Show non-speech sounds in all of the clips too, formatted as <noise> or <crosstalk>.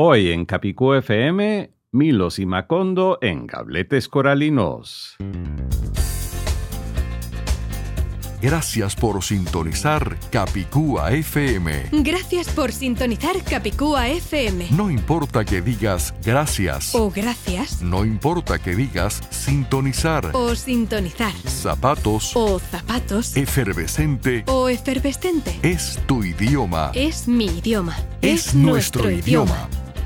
Hoy en Capicú FM, Milos y Macondo en Gabletes Coralinos. Gracias por sintonizar Capicúa FM. Gracias por sintonizar Capicúa FM. No importa que digas gracias. O gracias. No importa que digas sintonizar. O sintonizar. Zapatos. O zapatos. Efervescente. O efervescente. Es tu idioma. Es mi idioma. Es, nuestro, idioma.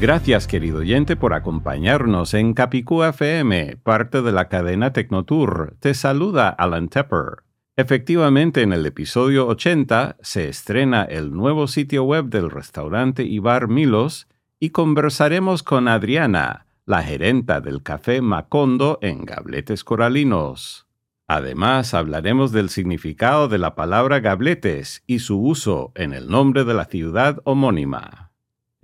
Gracias, querido oyente, por acompañarnos en Capicú FM, parte de la cadena Tecnotour. Te saluda Alan Tepper. Efectivamente, en el episodio 80 se estrena el nuevo sitio web del restaurante y bar Milos y conversaremos con Adriana, la gerenta del café Macondo en Gabletes Coralinos. Además, hablaremos del significado de la palabra gabletes y su uso en el nombre de la ciudad homónima.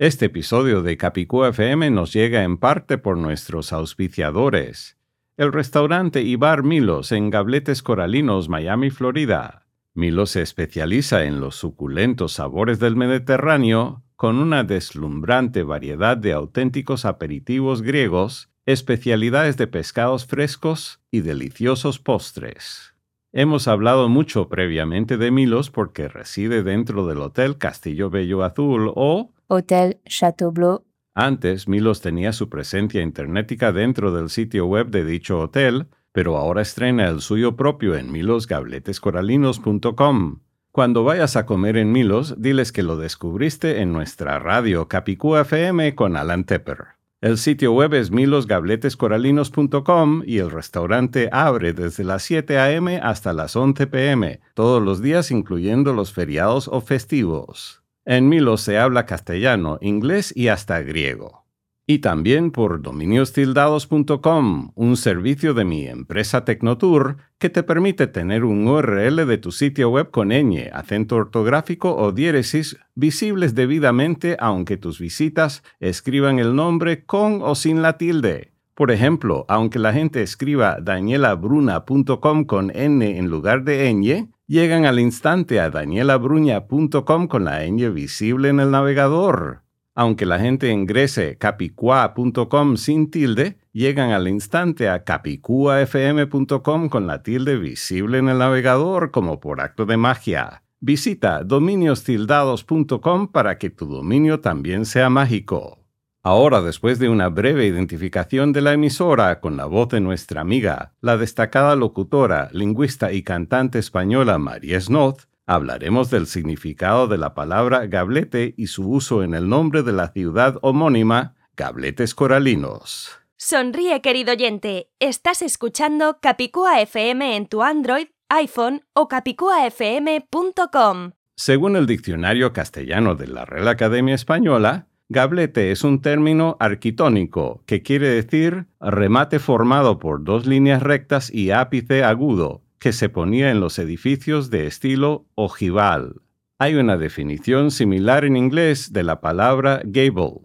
Este episodio de Capicú FM nos llega en parte por nuestros auspiciadores. El restaurante y bar Milos en Gabletes Coralinos, Miami, Florida. Milos se especializa en los suculentos sabores del Mediterráneo con una deslumbrante variedad de auténticos aperitivos griegos, especialidades de pescados frescos y deliciosos postres. Hemos hablado mucho previamente de Milos porque reside dentro del Hotel Castillo Bello Azul o Hôtel Chateaubleu, antes, Milos tenía su presencia internetica dentro del sitio web de dicho hotel, pero ahora estrena el suyo propio en milosgabletescoralinos.com. Cuando vayas a comer en Milos, diles que lo descubriste en nuestra radio Capicú FM con Alan Tepper. El sitio web es milosgabletescoralinos.com y el restaurante abre desde las 7 a.m. hasta las 11 p.m., todos los días incluyendo los feriados o festivos. En Milos se habla castellano, inglés y hasta griego. Y también por dominiostildados.com, un servicio de mi empresa Tecnotour que te permite tener un URL de tu sitio web con ñ, acento ortográfico o diéresis visibles debidamente aunque tus visitas escriban el nombre con o sin la tilde. Por ejemplo, aunque la gente escriba danielabruna.com con n en lugar de ñ, llegan al instante a danielabruña.com con la ñ visible en el navegador. Aunque la gente ingrese capicua.com sin tilde, llegan al instante a capicuafm.com con la tilde visible en el navegador como por acto de magia. Visita dominiostildados.com para que tu dominio también sea mágico. Ahora, después de una breve identificación de la emisora con la voz de nuestra amiga, la destacada locutora, lingüista y cantante española María Snoth, hablaremos del significado de la palabra gablete y su uso en el nombre de la ciudad homónima, Gabletes Coralinos. Sonríe, querido oyente. Estás escuchando Capicúa FM en tu Android, iPhone o capicuafm.com. Según el diccionario castellano de la Real Academia Española, gablete es un término arquitónico que quiere decir remate formado por dos líneas rectas y ápice agudo que se ponía en los edificios de estilo ojival. Hay una definición similar en inglés de la palabra gable.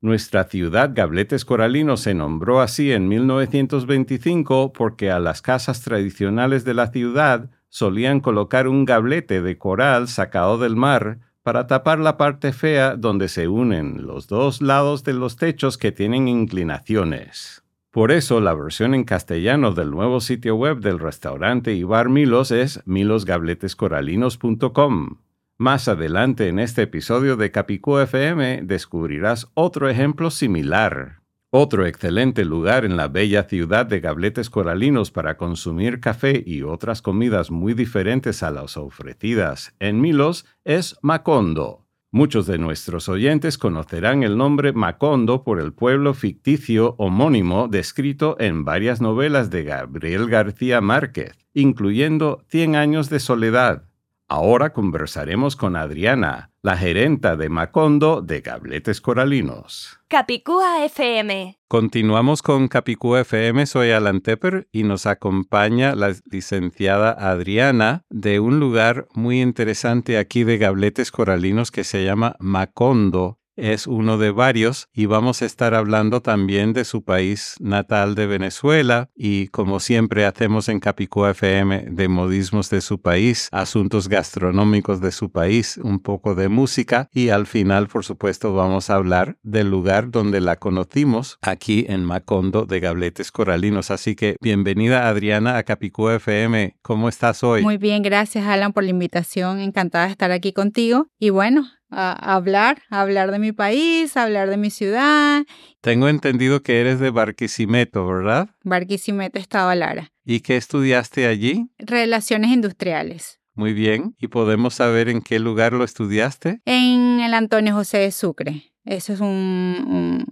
Nuestra ciudad Gabletes Coralinos se nombró así en 1925 porque a las casas tradicionales de la ciudad solían colocar un gablete de coral sacado del mar para tapar la parte fea donde se unen los dos lados de los techos que tienen inclinaciones. Por eso la versión en castellano del nuevo sitio web del restaurante y bar Milos es milosgabletescoralinos.com. Más adelante en este episodio de Capicú FM descubrirás otro ejemplo similar. Otro excelente lugar en la bella ciudad de Gabletes Coralinos para consumir café y otras comidas muy diferentes a las ofrecidas en Milos es Macondo. Muchos de nuestros oyentes conocerán el nombre Macondo por el pueblo ficticio homónimo descrito en varias novelas de Gabriel García Márquez, incluyendo Cien años de soledad. Ahora conversaremos con Adriana, la gerenta de Macondo de Gabletes Coralinos. Capicúa FM. Continuamos con Capicúa FM, soy Alan Tepper y nos acompaña la licenciada Adriana de un lugar muy interesante aquí de Gabletes Coralinos que se llama Macondo es uno de varios y vamos a estar hablando también de su país natal de Venezuela y como siempre hacemos en Capicúa FM de modismos de su país, asuntos gastronómicos de su país, un poco de música y al final por supuesto vamos a hablar del lugar donde la conocimos aquí en Macondo de Gabletes Coralinos. Así que bienvenida Adriana a Capicúa FM. ¿Cómo estás hoy? Muy bien, gracias Alan por la invitación. Encantada de estar aquí contigo. Y bueno, a hablar, a hablar de mi país, a hablar de mi ciudad. Tengo entendido que eres de Barquisimeto, ¿verdad? Barquisimeto, Estado Lara. ¿Y qué estudiaste allí? Relaciones industriales. Muy bien. ¿Y podemos saber en qué lugar lo estudiaste? En el Antonio José de Sucre. Eso es un,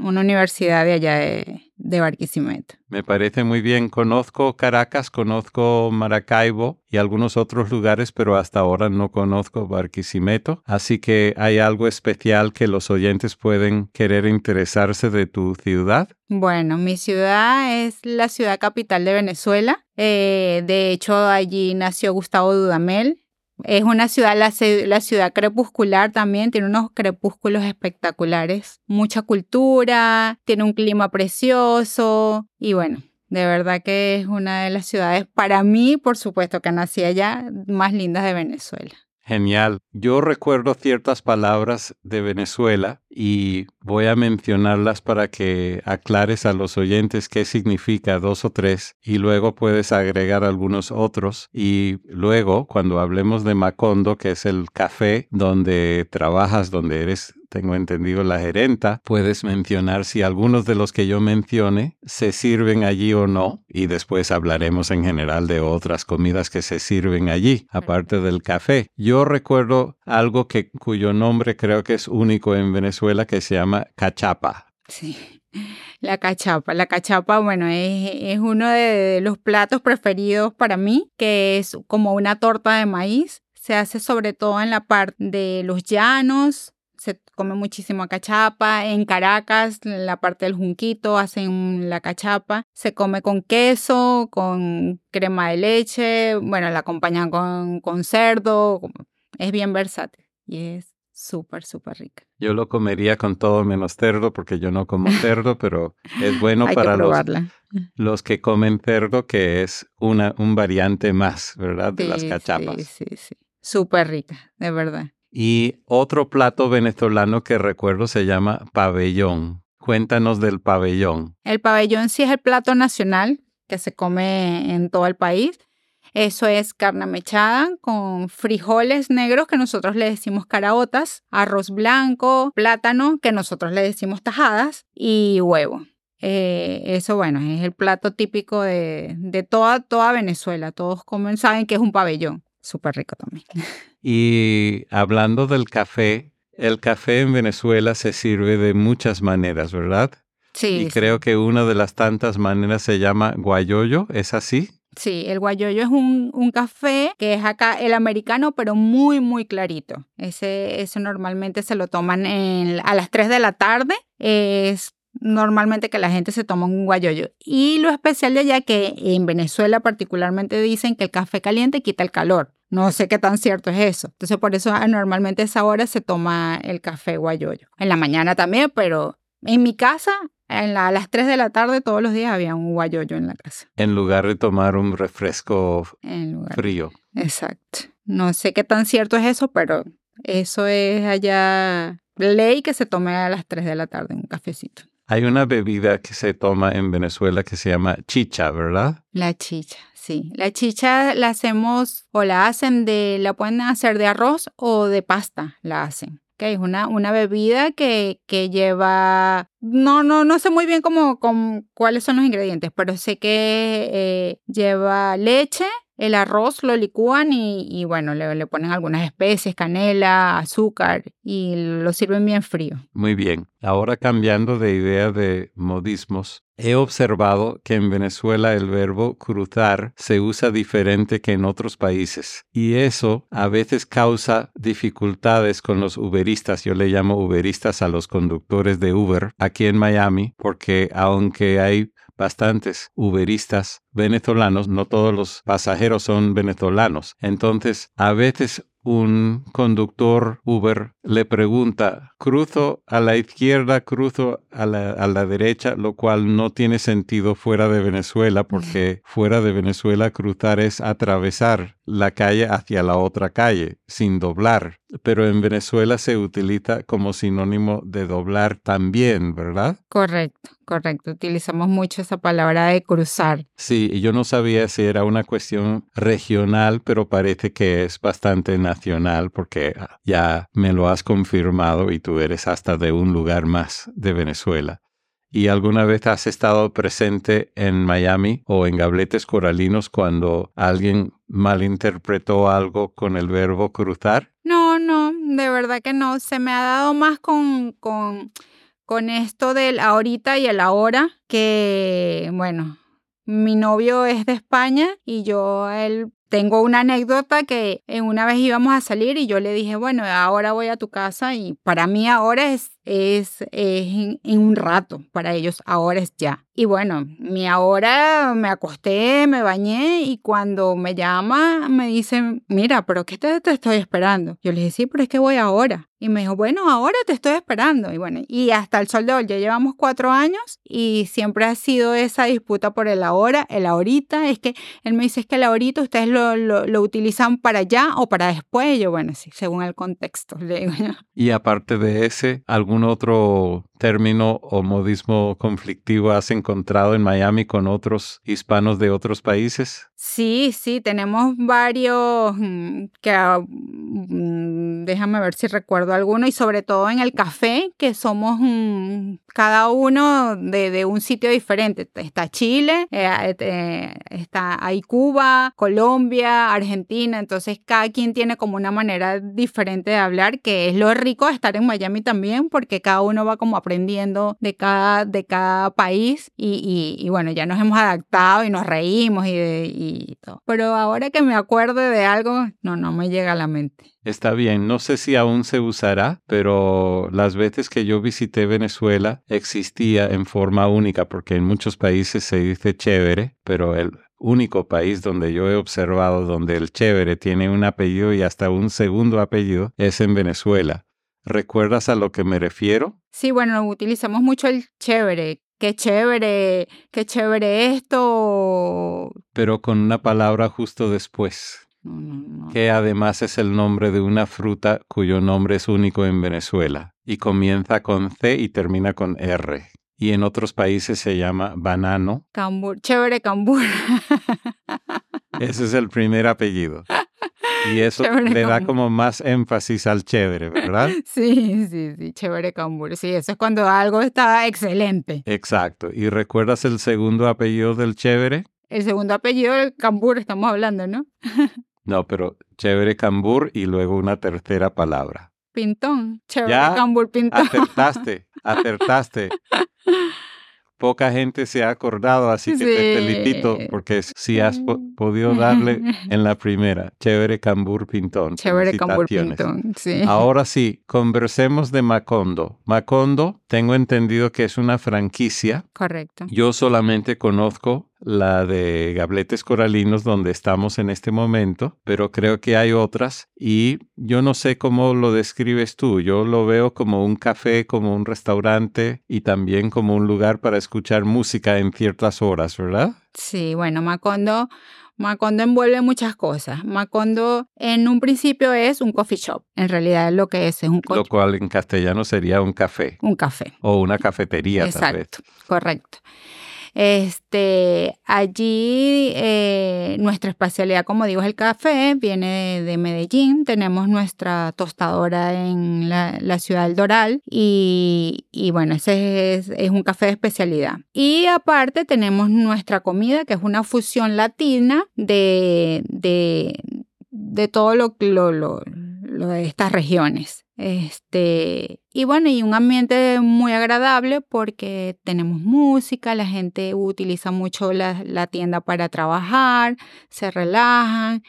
una universidad de allá de, de Barquisimeto. Me parece muy bien. Conozco Caracas, conozco Maracaibo y algunos otros lugares, pero hasta ahora no conozco Barquisimeto. Así que hay algo especial que los oyentes pueden querer interesarse de tu ciudad. Bueno, mi ciudad es la ciudad capital de Venezuela. Eh, de hecho, allí nació Gustavo Dudamel, es una ciudad, la, ciudad crepuscular también, tiene unos crepúsculos espectaculares, mucha cultura, tiene un clima precioso y bueno, de verdad que es una de las ciudades, para mí, por supuesto que nací allá, más lindas de Venezuela. Genial. Yo recuerdo ciertas palabras de Venezuela y voy a mencionarlas para que aclares a los oyentes qué significa dos o tres y luego puedes agregar algunos otros y luego cuando hablemos de Macondo, que es el café donde trabajas, donde eres tengo entendido la gerenta, puedes mencionar si algunos de los que yo mencione se sirven allí o no y después hablaremos en general de otras comidas que se sirven allí, aparte del café. Yo recuerdo algo que cuyo nombre creo que es único en Venezuela que se llama cachapa. Sí. <laughs> La cachapa. La cachapa, bueno, es, es, uno de los platos preferidos para mí, que es como una torta de maíz. Se hace sobre todo en la parte de los llanos, se come muchísimo cachapa. En Caracas, en la parte del Junquito, hacen la cachapa. Se come con queso, con crema de leche. Bueno, la acompañan con, con cerdo. Es bien versátil y es súper, súper rica. Yo lo comería con todo menos cerdo porque yo no como cerdo, pero es bueno <laughs> para los, los, que comen cerdo, que es una, un variante más, ¿verdad? De las cachapas. Sí, sí, sí. Súper rica, de verdad. Y otro plato venezolano que recuerdo se llama pabellón. Cuéntanos del pabellón. El pabellón sí es el plato nacional que se come en todo el país. Eso es carne mechada con frijoles negros que nosotros le decimos caraotas, arroz blanco, plátano que nosotros le decimos tajadas y huevo. Eh, eso, bueno, es el plato típico de, de toda, toda Venezuela. Todos comen, saben que es un pabellón. Súper rico también. <laughs> Y hablando del café, el café en Venezuela se sirve de muchas maneras, ¿verdad? Sí. Y creo que una de las tantas maneras se llama guayoyo, ¿es así? Sí, el guayoyo es un, un, café que es acá el americano, pero muy, muy clarito. Ese, eso normalmente se lo toman en, a las 3 de la tarde. Es normalmente que la gente se toma un guayoyo. Y lo especial de allá que en Venezuela particularmente dicen que el café caliente quita el calor. No sé qué tan cierto es eso. Entonces, por eso ah, normalmente a esa hora se toma el café guayoyo. En la mañana también, pero en mi casa, en a las 3 de la tarde, todos los días había un guayoyo en la casa. En lugar de tomar un refresco frío. Exacto. No sé qué tan cierto es eso, pero eso es allá ley que se tome a las 3 de la tarde un cafecito. Hay una bebida que se toma en Venezuela que se llama chicha, ¿verdad? La chicha, Sí, la chicha la hacemos o la hacen de, la pueden hacer de arroz o de pasta, la hacen. Que es una, una bebida que, que lleva, no, no, no sé muy bien cómo, cuáles son los ingredientes, pero sé que eh, lleva leche, el arroz lo licúan y, bueno, le, le ponen algunas especies, canela, azúcar y lo sirven bien frío. Muy bien. Ahora cambiando de idea de modismos, he observado que en Venezuela el verbo cruzar se usa diferente que en otros países y eso a veces causa dificultades con los uberistas. Yo le llamo uberistas a los conductores de Uber aquí en Miami porque aunque hay bastantes uberistas venezolanos, no todos los pasajeros son venezolanos. Entonces, a veces un conductor Uber le pregunta, cruzo a la izquierda, cruzo a la, a la, derecha, lo cual no tiene sentido fuera de Venezuela, porque fuera de Venezuela cruzar es atravesar la calle hacia la otra calle, sin doblar. Pero en Venezuela se utiliza como sinónimo de doblar también, ¿verdad? Correcto, correcto. Utilizamos mucho esa palabra de cruzar. Sí, y yo no sabía si era una cuestión regional, pero parece que es bastante nacional porque ya me lo has confirmado y tú eres hasta de un lugar más de Venezuela. ¿Y alguna vez has estado presente en Miami o en Gabletes Coralinos cuando alguien malinterpretó algo con el verbo cruzar? No, no, de verdad que no. Se me ha dado más con, con, con esto del ahorita y el ahora, que bueno, mi novio es de España y yo él tengo una anécdota que una vez íbamos a salir y yo le dije, bueno, ahora voy a tu casa y para mí ahora es, es, es en, un rato, para ellos ahora es ya. Y bueno, mi ahora me acosté, me bañé y cuando me llama me dice, mira, pero ¿qué te, te estoy esperando? Yo le dije, sí, pero es que voy ahora. Y me dijo, bueno, ahora te estoy esperando. Y bueno, y hasta el sol de hoy ya llevamos cuatro años y siempre ha sido esa disputa por el ahora, el ahorita. Es que él me dice, es que el ahorita ustedes lo, lo, lo utilizan para allá o para después. Yo, bueno, sí, según el contexto. Le digo, y aparte de ese, ¿algún otro término o modismo conflictivo has encontrado en Miami con otros hispanos de otros países? Sí, sí, tenemos varios mm, que mm, déjame ver si recuerdo alguno y sobre todo en el café que somos mm, cada uno de, un sitio diferente. Está Chile, eh, eh, está ahí Cuba, Colombia, Argentina, entonces cada quien tiene como una manera diferente de hablar que es lo rico de estar en Miami también porque cada uno va como aprendiendo de cada, de cada país y, y, y bueno, ya nos hemos adaptado y nos reímos y, y pero ahora que me acuerde de algo, no, no me llega a la mente. Está bien, no sé si aún se usará, pero las veces que yo visité Venezuela existía en forma única, porque en muchos países se dice chévere, pero el único país donde yo he observado donde el chévere tiene un apellido y hasta un segundo apellido es en Venezuela. ¿Recuerdas a lo que me refiero? Sí, bueno, utilizamos mucho el chévere, qué chévere, qué chévere esto. Pero con una palabra justo después. No, no, no. Que además es el nombre de una fruta cuyo nombre es único en Venezuela y comienza con C y termina con R. Y en otros países se llama banano. Cambur, chévere cambur. <laughs> Ese es el primer apellido. Y eso Chévere le da como más énfasis al chévere, ¿verdad? <laughs> Sí, sí, sí, chévere cambur. Sí, eso es cuando algo está excelente. Exacto. ¿Y recuerdas el segundo apellido del chévere? El segundo apellido del cambur estamos hablando, ¿no? <laughs> No, pero chévere cambur y luego una tercera palabra. Pintón. Chévere Ya, cambur pintón. Acertaste, <laughs> acertaste. Poca gente se ha acordado, así que te Sí. felicito porque si has po- podido darle <laughs> en la primera. Chévere cambur pintón. Chévere cambur pintón. Sí. Ahora sí, conversemos de Macondo. Macondo, tengo entendido que es una franquicia. Correcto. Yo solamente conozco la de Gabletes Coralinos donde estamos en este momento, pero creo que hay otras y yo no sé cómo lo describes tú. Yo lo veo como un café, como un restaurante y también como un lugar para escuchar música en ciertas horas, ¿verdad? Sí, bueno, Macondo, Macondo envuelve muchas cosas. Macondo en un principio es un coffee shop. En realidad lo que es es un, co- Lo cual en castellano sería un café un café. o una cafetería tal vez. Exacto, correcto. Este, allí eh, nuestra especialidad, como digo, es el café, viene de, de Medellín. Tenemos nuestra tostadora en la, ciudad del Doral y, y bueno, ese es, es un café de especialidad. Y aparte tenemos nuestra comida, que es una fusión latina de, de, de todo lo, lo, lo, lo de estas regiones. Este, y bueno, y un ambiente muy agradable porque tenemos música, la gente utiliza mucho la, la tienda para trabajar, se relajan.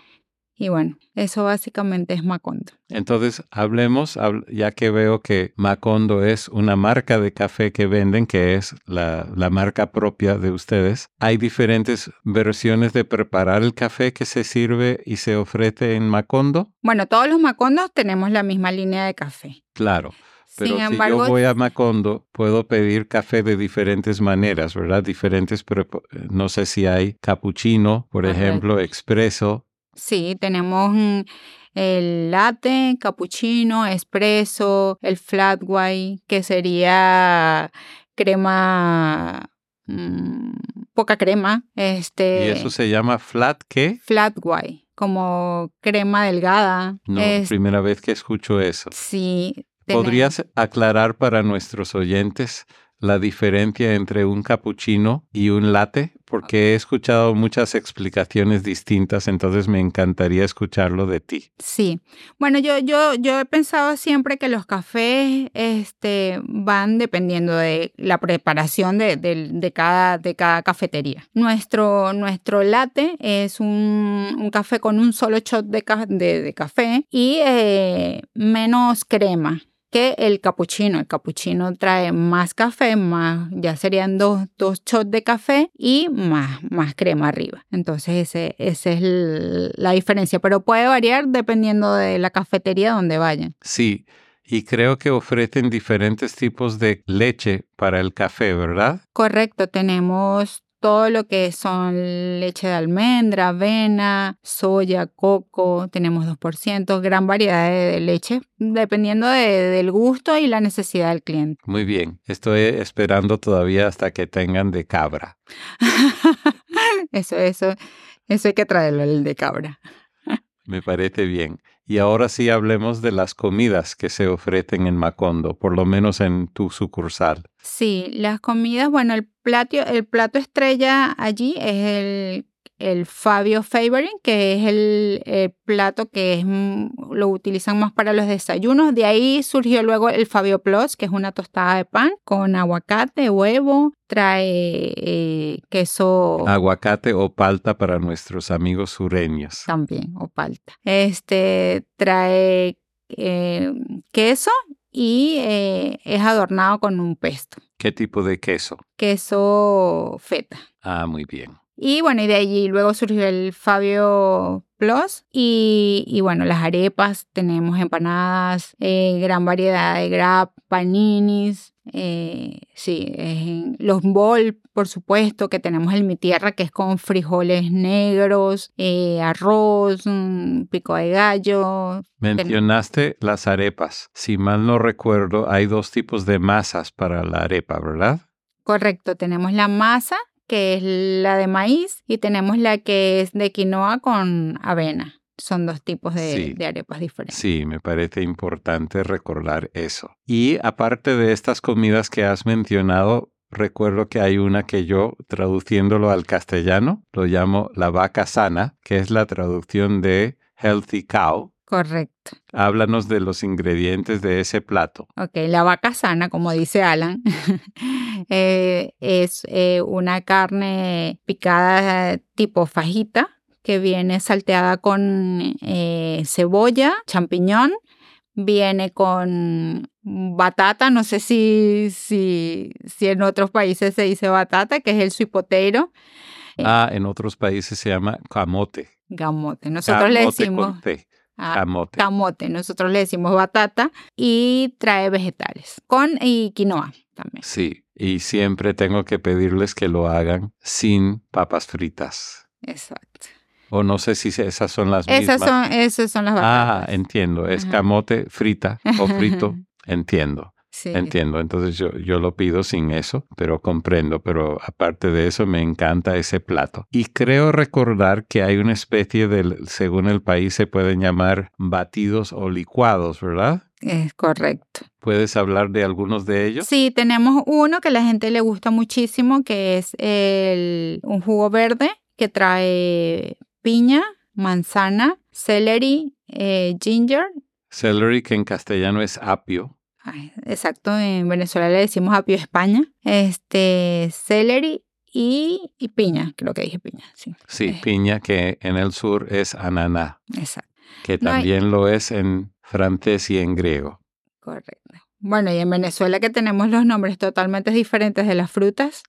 Y bueno, eso básicamente es Macondo. Entonces, hablemos, hab- ya que veo que Macondo es una marca de café que venden, que es la, la marca propia de ustedes. Hay diferentes versiones de preparar el café que se sirve y se ofrece en Macondo. Bueno, todos los Macondos tenemos la misma línea de café. Claro. Pero Sin si yo voy a Macondo, puedo pedir café de diferentes maneras, ¿verdad? Diferentes, prepo- no sé si hay cappuccino, por Correcto. ejemplo, expreso. Sí, tenemos mm, el latte, cappuccino, espresso, el flat white, que sería crema, mm, poca crema, este, Y eso se llama flat, ¿qué? flat white, como crema delgada. No, Es- primera vez que escucho eso. sí. tenemos- ¿Podrías aclarar para nuestros oyentes la diferencia entre un cappuccino y un latte? Porque he escuchado muchas explicaciones distintas, entonces me encantaría escucharlo de ti. Sí, bueno, yo, yo, yo he pensado siempre que los cafés este, van dependiendo de la preparación de, de- de cada, de cada cafetería. Nuestro, nuestro latte es un, un café con un solo shot de, de café y eh, menos crema que el cappuccino. El cappuccino trae más café, más, ya serían dos, dos shots de café y más, más crema arriba. Entonces, ese, esa es el- la diferencia, pero puede variar dependiendo de la cafetería donde vayan. Sí, y creo que ofrecen diferentes tipos de leche para el café, ¿verdad? Correcto, tenemos todo lo que son leche de almendra, avena, soya, coco, tenemos 2%, gran variedad de, de leche, dependiendo de- del gusto y la necesidad del cliente. Muy bien, estoy esperando todavía hasta que tengan de cabra. <laughs> eso, eso, eso hay que traerlo, el de cabra. Me parece bien. Y ahora sí hablemos de las comidas que se ofrecen en Macondo, por lo menos en tu sucursal. Sí, las comidas, bueno, el plato, el plato estrella allí es el, el Fabio Favoring, que es el, el plato que es, mm, lo utilizan más para los desayunos. De ahí surgió luego el Fabio Plus, que es una tostada de pan con aguacate, huevo, trae eh, queso Aguacate o palta para nuestros amigos sureños. también, o palta. Este trae eh, queso y eh, es adornado con un pesto, ¿Qué tipo de queso? queso feta. Ah, muy bien. Y bueno, y de allí luego surgió el Fabio Plus. Y, y bueno, las arepas, tenemos empanadas, eh, gran variedad de grab, paninis. eh, sí, eh, los bol, por supuesto, que tenemos el mi tierra, que es con frijoles negros, eh, arroz, mm, pico de gallo. Mencionaste las arepas. Si mal no recuerdo, hay dos tipos de masas para la arepa, ¿verdad? Correcto, tenemos la masa, que es la de maíz, y tenemos la que es de quinoa con avena. Son dos tipos de, Sí. de arepas diferentes. Sí, me parece importante recordar eso. Y aparte de estas comidas que has mencionado, recuerdo que hay una que yo, traduciéndolo al castellano, lo llamo la vaca sana, que es la traducción de healthy cow. Correcto. Háblanos de los ingredientes de ese plato. Ok, la vaca sana, como dice Alan, <laughs> eh, es eh, una carne picada tipo fajita que viene salteada con eh, cebolla, champiñón, viene con batata, no sé si, si, si en otros países se dice batata, que es el potato, Ah, en otros países se llama camote. gamote. Nosotros le decimos con. Ah, Camote. camote, nosotros le decimos batata y trae vegetales con y quinoa también. Sí, y siempre tengo que pedirles que lo hagan sin papas fritas. Exacto. O no sé si esas son las Esas mismas. son, esas son las Ah, batatas. entiendo. Es Ajá. camote frita o frito. <laughs> Entiendo. Sí. Entiendo, entonces yo, yo lo pido sin eso, pero comprendo, pero aparte de eso me encanta ese plato. Y creo recordar que hay una especie de, según el país, se pueden llamar batidos o licuados, ¿verdad? Es correcto. ¿Puedes hablar de algunos de ellos? Sí, tenemos uno que a la gente le gusta muchísimo, que es el, un jugo verde que trae piña, manzana, celery, eh, ginger. Celery, que en castellano es apio. Exacto, en Venezuela le decimos apio España. Este, celery y, y piña, creo que dije piña, sí. Sí, Eh. piña, que en el sur es ananá, Exacto, que No hay- también lo es en francés y en griego. correcto. Bueno, y en Venezuela que tenemos los nombres totalmente diferentes de las frutas,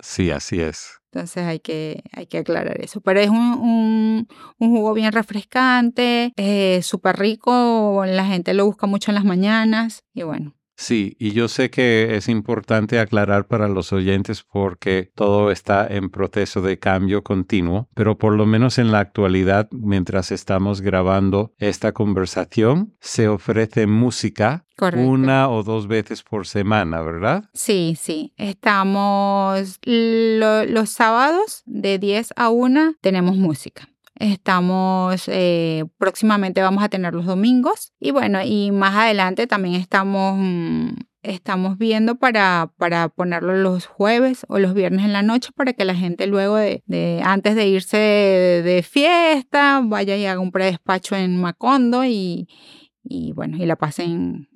Sí, así es. entonces hay que, hay que aclarar eso. Pero es un, un, un jugo bien refrescante, eh, súper rico, la gente lo busca mucho en las mañanas y bueno. Sí, y yo sé que es importante aclarar para los oyentes porque todo está en proceso de cambio continuo, pero por lo menos en la actualidad, mientras estamos grabando esta conversación, se ofrece música Correcto. una o dos veces por semana, ¿verdad? Sí, sí. Estamos lo- los sábados de 10 a 1 tenemos música. Estamos, eh, próximamente vamos a tener los domingos y bueno, y más adelante también estamos, mm, estamos viendo para, para ponerlo los jueves o los viernes en la noche para que la gente luego de, antes de irse de, de fiesta vaya y haga un predespacho en Macondo y, y bueno, y la pasen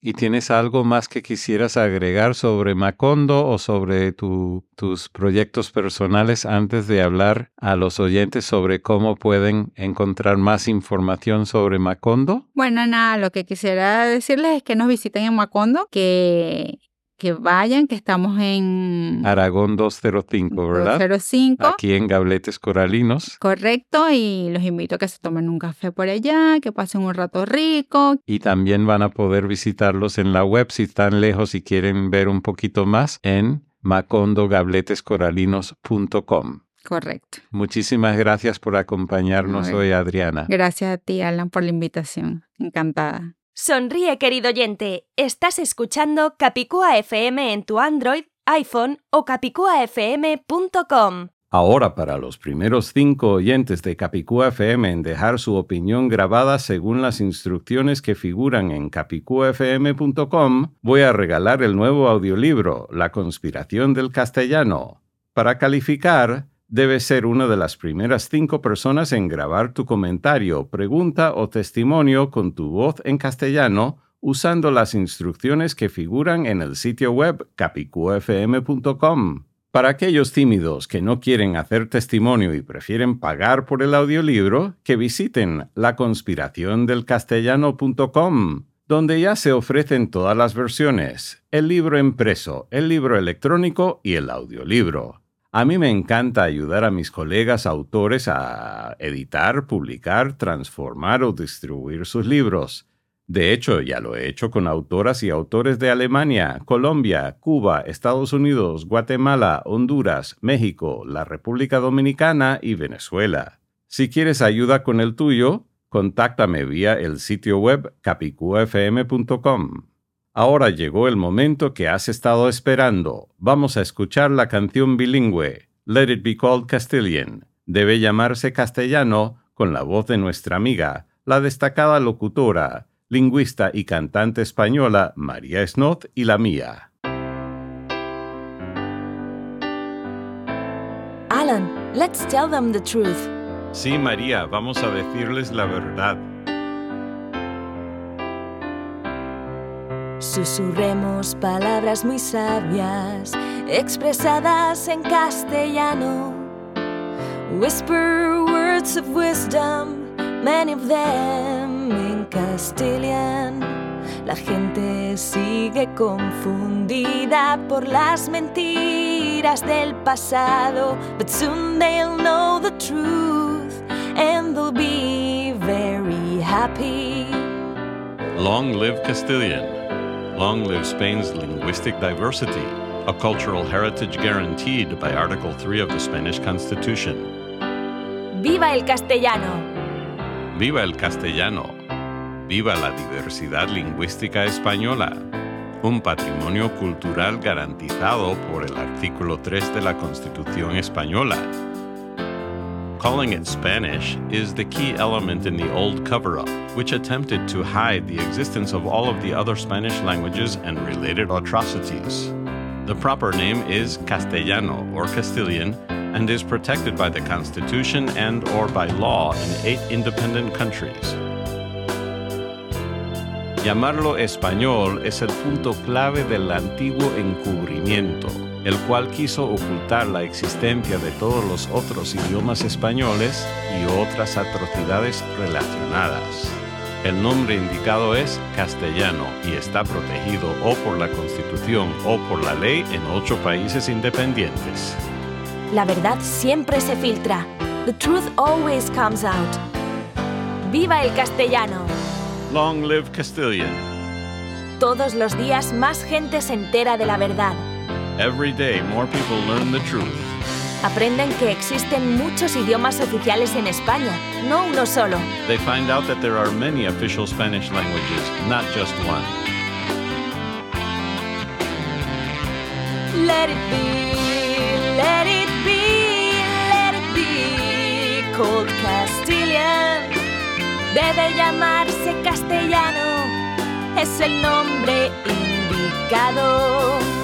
¿Y tienes algo más que quisieras agregar sobre Macondo o sobre tu- tus proyectos personales antes de hablar a los oyentes sobre cómo pueden encontrar más información sobre Macondo? Bueno, nada, lo que quisiera decirles es que nos visiten en Macondo, que, que vayan, que estamos en Aragón 205, ¿verdad? 205. Aquí en Gabletes Coralinos. Correcto, y los invito a que se tomen un café por allá, que pasen un rato rico. Y también van a poder visitarlos en la web si están lejos y quieren ver un poquito más en macondogabletescoralinos.com. Correcto. Muchísimas gracias por acompañarnos hoy, Adriana. Gracias a ti, Alan, por la invitación. Encantada. Sonríe, querido oyente. Estás escuchando Capicúa FM en tu Android, iPhone o capicuafm.com. Ahora para los primeros cinco oyentes de Capicúa FM en dejar su opinión grabada según las instrucciones que figuran en capicuafm.com, voy a regalar el nuevo audiolibro La conspiración del castellano. Para calificar, debes ser una de las primeras cinco personas en grabar tu comentario, pregunta o testimonio con tu voz en castellano usando las instrucciones que figuran en el sitio web capicuafm.com. Para aquellos tímidos que no quieren hacer testimonio y prefieren pagar por el audiolibro, que visiten laconspiraciondelcastellano.com, donde ya se ofrecen todas las versiones, el libro impreso, el libro electrónico y el audiolibro. A mí me encanta ayudar a mis colegas autores a editar, publicar, transformar o distribuir sus libros. De hecho, ya lo he hecho con autoras y autores de Alemania, Colombia, Cuba, Estados Unidos, Guatemala, Honduras, México, la República Dominicana y Venezuela. Si quieres ayuda con el tuyo, contáctame vía el sitio web capicuafm.com. Ahora llegó el momento que has estado esperando. Vamos a escuchar la canción bilingüe, Let It Be Called Castilian. Debe llamarse castellano con la voz de nuestra amiga, la destacada locutora, lingüista y cantante española María Snoth y la mía. Alan, let's tell them the truth. Sí, María, vamos a decirles la verdad. Susurremos palabras muy sabias, expresadas en castellano. Whisper words of wisdom, many of them in Castilian. La gente sigue confundida por las mentiras del pasado, but soon they'll know the truth and they'll be very happy. Long live Castilian. Long live Spain's linguistic diversity, a cultural heritage guaranteed by Article 3 of the Spanish Constitution. ¡Viva el castellano! Viva el castellano. Viva la diversidad lingüística española. un patrimonio cultural garantizado por el artículo 3 de la Constitución española. Calling it Spanish is the key element in the old cover up, which attempted to hide the existence of all of the other Spanish languages and related atrocities. The proper name is Castellano or Castilian and is protected by the Constitution and or by law in eight independent countries. Llamarlo español es el punto clave del antiguo encubrimiento, el cual quiso ocultar la existencia de todos los otros idiomas españoles y otras atrocidades relacionadas. El nombre indicado es castellano y está protegido o por la Constitución o por la ley en ocho países independientes. La verdad siempre se filtra. The truth always comes out. ¡Viva el castellano! Long live Castilian. Todos los días más gente se entera de la verdad. Every day more people learn the truth. Aprenden que existen muchos idiomas oficiales en España, no uno solo. They find out that there are many official Spanish languages, not just one. Let it be, let it be, let it be called Castilian. Debe llamarse castellano, es el nombre indicado.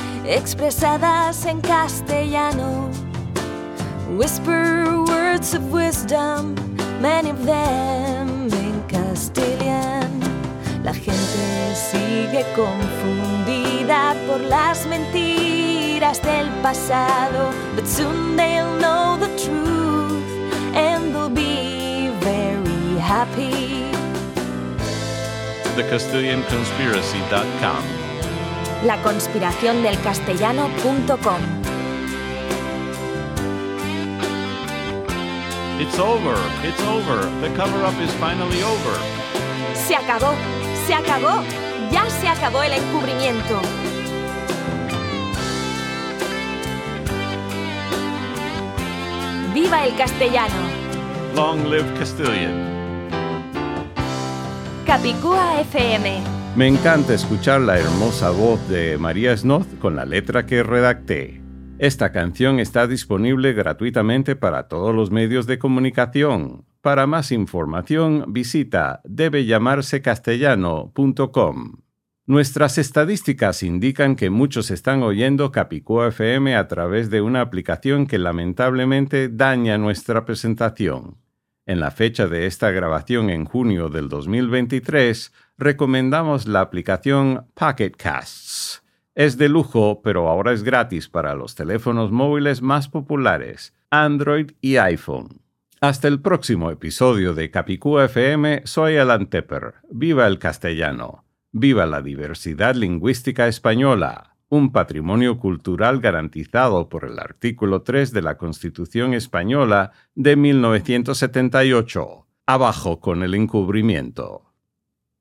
expresadas en castellano. Whisper words of wisdom, many of them in Castilian. La gente sigue confundida por las mentiras del pasado, but soon they'll know the truth and they'll be very happy. TheCastilianConspiracy.com. La conspiración del castellano.com. It's over, it's over. The is finally over. Se acabó, se acabó. Ya se acabó el encubrimiento. ¡Viva el castellano! Long live Castilian. Capicúa FM. Me encanta escuchar la hermosa voz de María Snoth con la letra que redacté. Esta canción está disponible gratuitamente para todos los medios de comunicación. Para más información visita debellamarsecastellano.com. Nuestras estadísticas indican que muchos están oyendo Capicúa FM a través de una aplicación que lamentablemente daña nuestra presentación. En la fecha de esta grabación en junio del 2023, recomendamos la aplicación Pocket Casts. Es de lujo, pero ahora es gratis para los teléfonos móviles más populares, Android y iPhone. Hasta el próximo episodio de Capicúa FM, soy Alan Tepper. Viva el castellano. Viva la diversidad lingüística española, un patrimonio cultural garantizado por el artículo 3 de la Constitución española de 1978. Abajo con el encubrimiento.